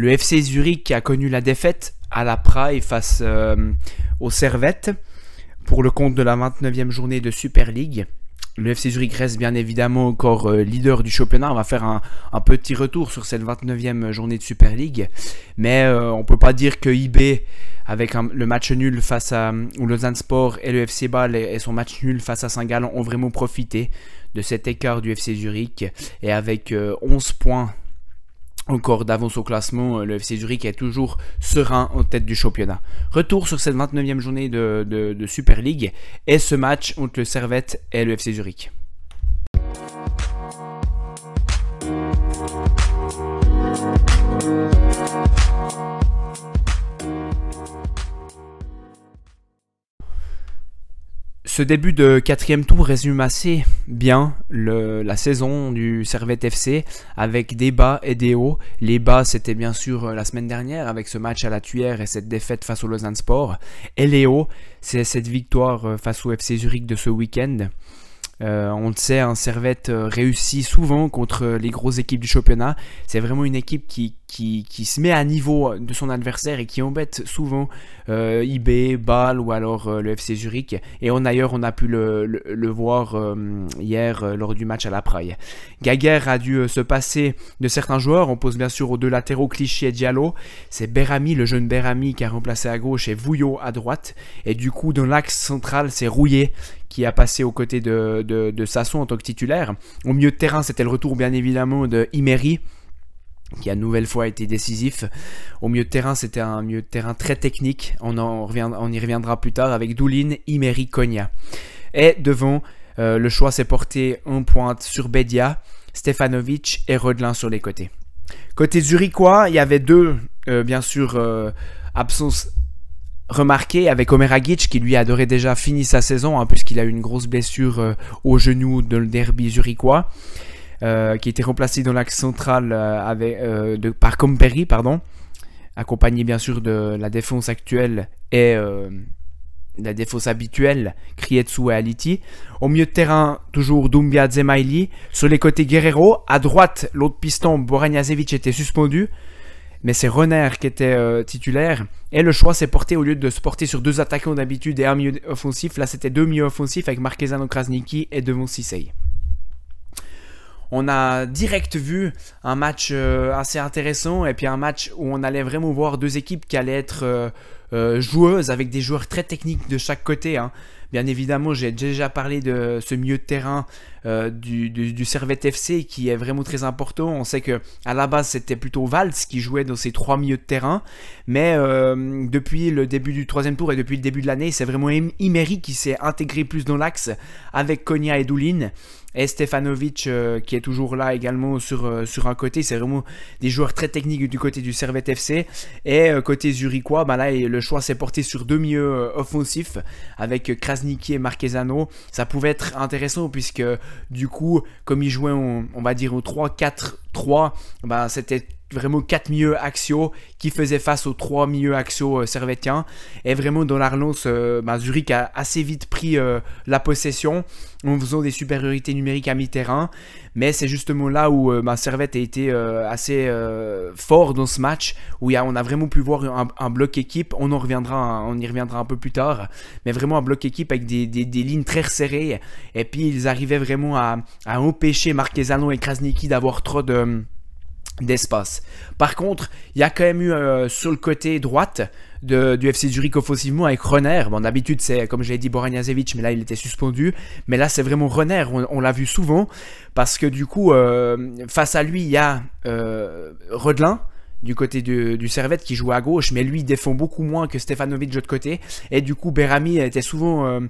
Le FC Zurich a connu la défaite à la Praille face euh, aux Servettes pour le compte de la 29e journée de Super League. Le FC Zurich reste bien évidemment encore euh, leader du championnat. On va faire un, petit retour sur cette 29e journée de Super League. Mais euh, on ne peut pas dire que IB, avec le match nul face à Lausanne Sport et le FC Bâle et son match nul face à Saint-Gall, ont vraiment profité de cet écart du FC Zurich. Et avec 11 points encore d'avance au classement, euh, le FC Zurich est toujours serein en tête du championnat. Retour sur cette 29e journée de, de Super League et ce match entre le Servette et le FC Zurich. Ce début de quatrième tour résume assez bien la saison du Servette FC avec des bas et des hauts. Les bas, c'était bien sûr euh, la semaine dernière avec ce match à la Tuyère et cette défaite face au Lausanne Sport. Et les hauts, c'est cette victoire euh, face au FC Zurich de ce week-end. Euh, on le sait, un Servette réussit souvent contre les grosses équipes du championnat. C'est vraiment une équipe qui, qui, se met à niveau de son adversaire et qui embête souvent euh, IB, Bâle ou alors euh, le FC Zurich. Et on ailleurs, on a pu le, voir euh, hier euh, lors du match à la Praille. Gaguerre a dû se passer de certains joueurs. On pose bien sûr aux deux latéraux Clichy et Diallo. C'est Berami, le jeune Berami, qui a remplacé à gauche et Vouillot à droite. Et du coup, dans l'axe central, c'est Rouillé qui a passé aux côtés de, Sasson en tant que titulaire. Au milieu de terrain, c'était le retour bien évidemment de Imery qui a nouvelle fois été décisif. Au milieu de terrain, c'était un milieu de terrain très technique. On, en revient, on y reviendra plus tard avec Doulin, Imeri, Konya. Et devant, euh, le choix s'est porté en pointe sur Bedia, Stefanovic et Rodelin sur les côtés. Côté zurichois, il y avait deux, euh, bien sûr, euh, absences remarquées avec Omer Agic qui lui adorait déjà fini sa saison, hein, puisqu'il a eu une grosse blessure au genou dans le derby zurichois. Euh, qui était remplacé dans l'axe central euh, euh, par Comperi, pardon, accompagné bien sûr de la défense actuelle et la défense habituelle, Krietsu et Aliti. Au milieu de terrain, toujours Dumbia Zemaili. Sur les côtés, Guerrero. À droite, l'autre piston, Boranjasevic, était suspendu. Mais c'est Renner qui était titulaire. Et le choix s'est porté, au lieu de se porter sur deux attaquants d'habitude et un milieu offensif, là c'était deux milieux offensifs avec Marquezano Krasniki et devant Sissei on a direct vu un match euh, assez intéressant et puis un match où on allait vraiment voir deux équipes qui allaient être euh, euh, joueuses avec des joueurs très techniques de chaque côté. Hein. Bien évidemment, j'ai déjà parlé de ce milieu de terrain du, du, Servette FC qui est vraiment très important. On sait que à la base c'était plutôt Valls qui jouait dans ces trois milieux de terrain, mais depuis le début du troisième tour et depuis le début de l'année, c'est vraiment Imery qui s'est intégré plus dans l'axe avec Konya et Doulin et Stefanovic euh, qui est toujours là également sur, euh, sur un côté. C'est vraiment des joueurs très techniques du côté du Servette FC. Et euh, côté zurichois, bah là, le choix s'est porté sur deux milieux offensifs avec Krasniki et Marquezano. Ça pouvait être intéressant puisque du coup, comme ils jouaient, on, on va dire au 3-4-3, bah, c'était vraiment quatre milieux axiaux qui faisaient face aux trois milieux axiaux euh. Et vraiment, dans relance, euh, bah, Zurich a assez vite pris euh, la possession en faisant des supériorités numériques à mi-terrain. Mais c'est justement là où ma bah, Servette a été assez fort dans ce match, où on a vraiment pu voir un, bloc équipe. On y reviendra un peu plus tard. Mais vraiment un bloc équipe avec des, lignes très resserrées. Et puis, ils arrivaient vraiment à, à empêcher Marquezano et Krasniki d'avoir trop de d'espace. Par contre, il y a quand même eu euh, sur le côté droite du FC Zurich offensivement avec Renner. Bon, d'habitude, c'est comme je l'ai dit Boranjazevic, mais là, il était suspendu. Mais là, c'est vraiment Renner. On, l'a vu souvent parce que du coup, euh, face à lui, il y a euh, Rodelin du côté du, Servette qui joue à gauche, mais lui défend beaucoup moins que Stefanovic de l'autre côté. Et du coup, Berami était souvent euh,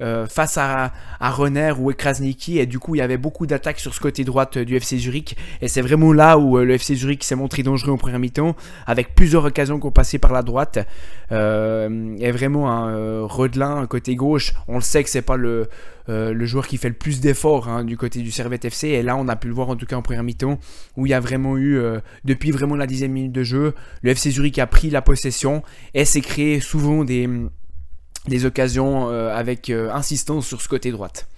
euh, face à, Renner ou Krasniki, et du coup, il y avait beaucoup d'attaques sur ce côté droite du FC Zurich. Et c'est vraiment là où euh, le FC Zurich s'est montré dangereux en première mi-temps, avec plusieurs occasions qu'on passait par la droite. et vraiment un côté gauche, on le sait que c'est pas le euh, le joueur qui fait le plus d'efforts hein, du côté du Servette FC. Et là, on a pu le voir en tout cas en première mi-temps, où il y a vraiment eu, euh, depuis vraiment la dixième minute de jeu, le FC Zurich a pris la possession et s'est créé souvent des, des occasions euh, avec insistance sur ce côté droite.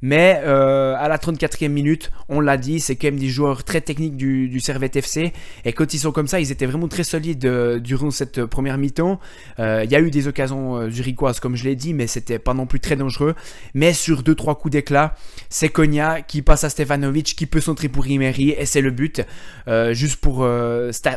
Mais euh, à la 34e minute, on l'a dit, c'est quand même des joueurs très techniques du, du Servette FC. Et quand ils sont comme ça, ils étaient vraiment très solides euh, durant cette première mi-temps. Euh, il y a eu des occasions zurichoises, comme je l'ai dit, mais c'était pas non plus très dangereux. Mais sur 2-3 coups d'éclat, c'est Konya qui passe à Stefanovic, qui peut centrer pour Imeri, et c'est le but. juste pour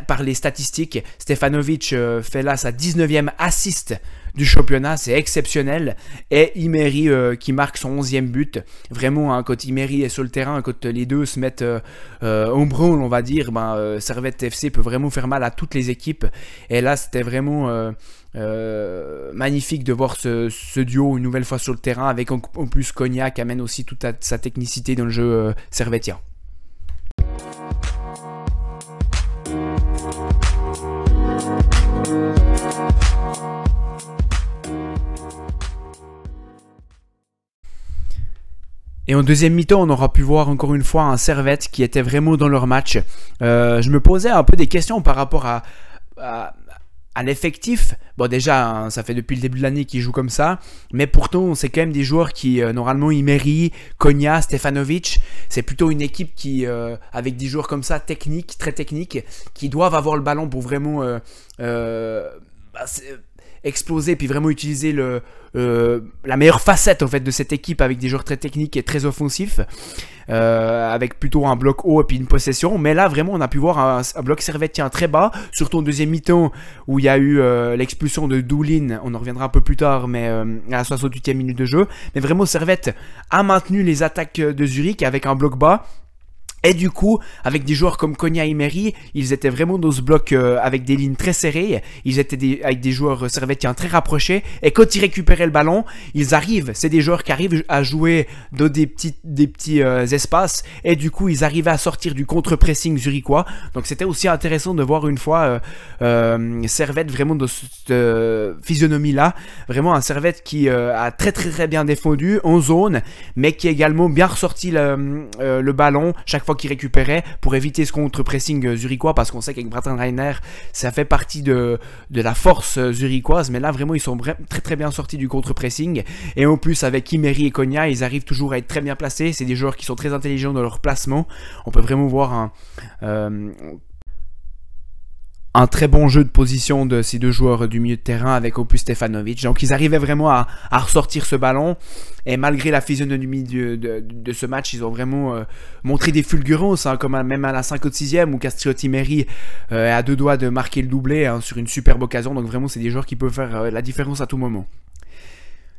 parler statistiques, Stefanovic fait là sa 19e assist du championnat, c'est exceptionnel. Et Imeri euh, qui marque son 11e but. Vraiment, hein, quand Imeri est sur le terrain, quand les deux se mettent euh, euh au on va dire, ben, euh, Servette FC peut vraiment faire mal à toutes les équipes. Et là, c'était vraiment magnifique de voir ce, duo une nouvelle fois sur le terrain, avec en, plus Cognac qui amène aussi toute sa technicité dans le jeu servettien. Et en deuxième mi-temps, on aura pu voir encore une fois un Servette qui était vraiment dans leur match. Euh, je me posais un peu des questions par rapport à, l'effectif. Bon, déjà, hein, ça fait depuis le début de l'année qu'ils jouent comme ça. Mais pourtant, c'est quand même des joueurs qui, euh, normalement, Imeri, Konya, Stefanovic, c'est plutôt une équipe qui, euh, avec des joueurs comme ça, techniques, très techniques, qui doivent avoir le ballon pour vraiment. Bah, exploser puis vraiment utiliser le, euh, la meilleure facette en fait de cette équipe avec des joueurs très techniques et très offensifs euh, avec plutôt un bloc haut et puis une possession. Mais là vraiment on a pu voir un, bloc servetien très bas surtout en deuxième mi-temps où il y a eu euh, l'expulsion de Doulin. On en reviendra un peu plus tard mais à la 68e minute de jeu. Mais vraiment Servette a maintenu les attaques de Zurich avec un bloc bas et du coup, avec des joueurs comme Konya et Meri, ils étaient vraiment dans ce bloc euh, avec des lignes très serrées. Ils étaient avec des joueurs servettiens très rapprochés. Et quand ils récupéraient le ballon, ils arrivent. C'est des joueurs qui arrivent à jouer dans des petits, des petits euh, espaces. Et du coup, ils arrivaient à sortir du contre-pressing zurichois. Donc c'était aussi intéressant de voir une fois euh, Servette vraiment dans cette physionomie-là. Vraiment un Servette qui a très très très bien défendu en zone, mais qui a également bien ressorti le, le ballon chaque fois qui récupérait pour éviter ce contre-pressing euh, zurichois parce qu'on sait qu'avec Bratin Reiner, ça fait partie de, de la force euh, zurichoise. Mais là, vraiment, ils sont très très bien sortis du contre-pressing. Et en plus, avec Kimeri et Konya, ils arrivent toujours à être très bien placés. C'est des joueurs qui sont très intelligents dans leur placement. On peut vraiment voir un. Euh, un très bon jeu de position de ces deux joueurs du milieu de terrain avec Opus Stefanovic. Donc ils arrivaient vraiment à, ressortir ce ballon et malgré la physionomie de, ce match, ils ont vraiment euh, montré des fulgurances, hein, comme même à la 56e où Castriotti Meri euh, a deux doigts de marquer le doublé hein, sur une superbe occasion. Donc vraiment c'est des joueurs qui peuvent faire euh, la différence à tout moment.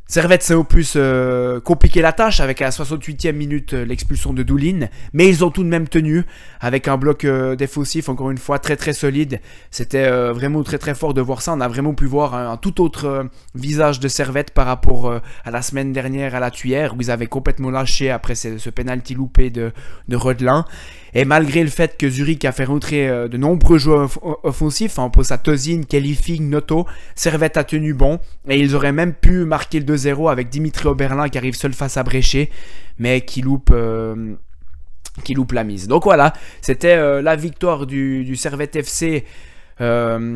Servette s'est au plus euh, compliqué la tâche avec à la 68e minute euh, l'expulsion de Doulin, mais ils ont tout de même tenu avec un bloc euh, défensif encore une fois très très solide. C'était vraiment très très fort de voir ça. On a vraiment pu voir un, tout autre visage de Servette par rapport à la semaine dernière à la Tuyère où ils avaient complètement lâché après ce, penalty loupé de, de. Et malgré le fait que Zurich a fait rentrer euh, de nombreux joueurs offensifs, on pose à Tozin, Kellyfing, Noto, Servette a tenu bon. Et ils auraient même pu marquer le 2-0 avec Dimitri Oberlin qui arrive seul face à Bréchet, mais qui loupe... Euh, qui loupe la mise. Donc voilà, c'était euh, la victoire du, Servette FC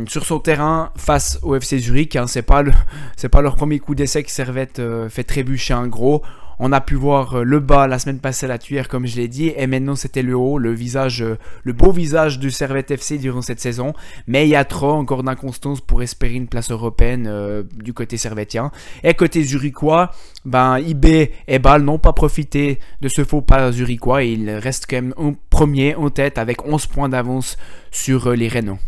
sur son terrain face au FC Zurich. Hein. C'est pas, le, pas leur premier coup d'essai que Servette fait trébucher un gros. On a pu voir euh, le bas la semaine passée à la tuyère, comme je l'ai dit, et maintenant c'était le haut, le visage, euh, le beau visage du Servette FC durant cette saison. Mais il y a trop encore d'inconstance pour espérer une place européenne euh, du côté servettien. Et côté zurichois, ben IB et Bâle n'ont pas profité de ce faux pas zurichois et ils restent quand même en premier en tête avec 11 points d'avance sur les Rénaux.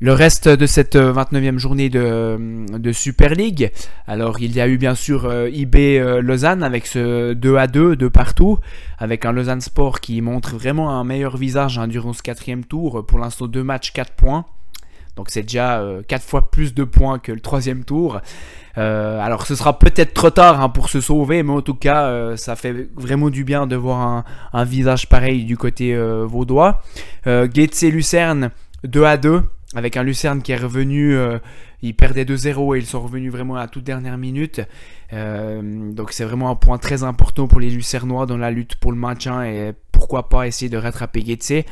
Le reste de cette 29e euh, journée de, de, Super League, alors il y a eu bien sûr euh, IB euh, Lausanne avec ce 2 à 2 de partout, avec un Lausanne Sport qui montre vraiment un meilleur visage hein, durant ce quatrième tour. Pour l'instant, deux matchs, 4 points. Donc c'est déjà 4 fois plus de points que le troisième tour. alors ce sera peut-être trop tard hein, pour se sauver, mais en tout cas ça fait vraiment du bien de voir un, visage pareil du côté vaudois. Et Lucerne 2 à 2 avec un Lucerne qui est revenu, euh, il perdait 2-0 et ils sont revenus vraiment à la toute dernière minute. Euh, donc c'est vraiment un point très important pour les Lucernois dans la lutte pour le maintien et pourquoi pas essayer de rattraper Getse.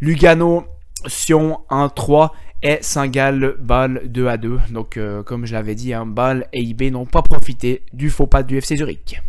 Lugano, Sion 1-3 et Saint-Gall, Bâle 2-2. Donc euh, comme je l'avais dit, hein, Bâle et IB n'ont pas profité du faux pas du FC Zurich.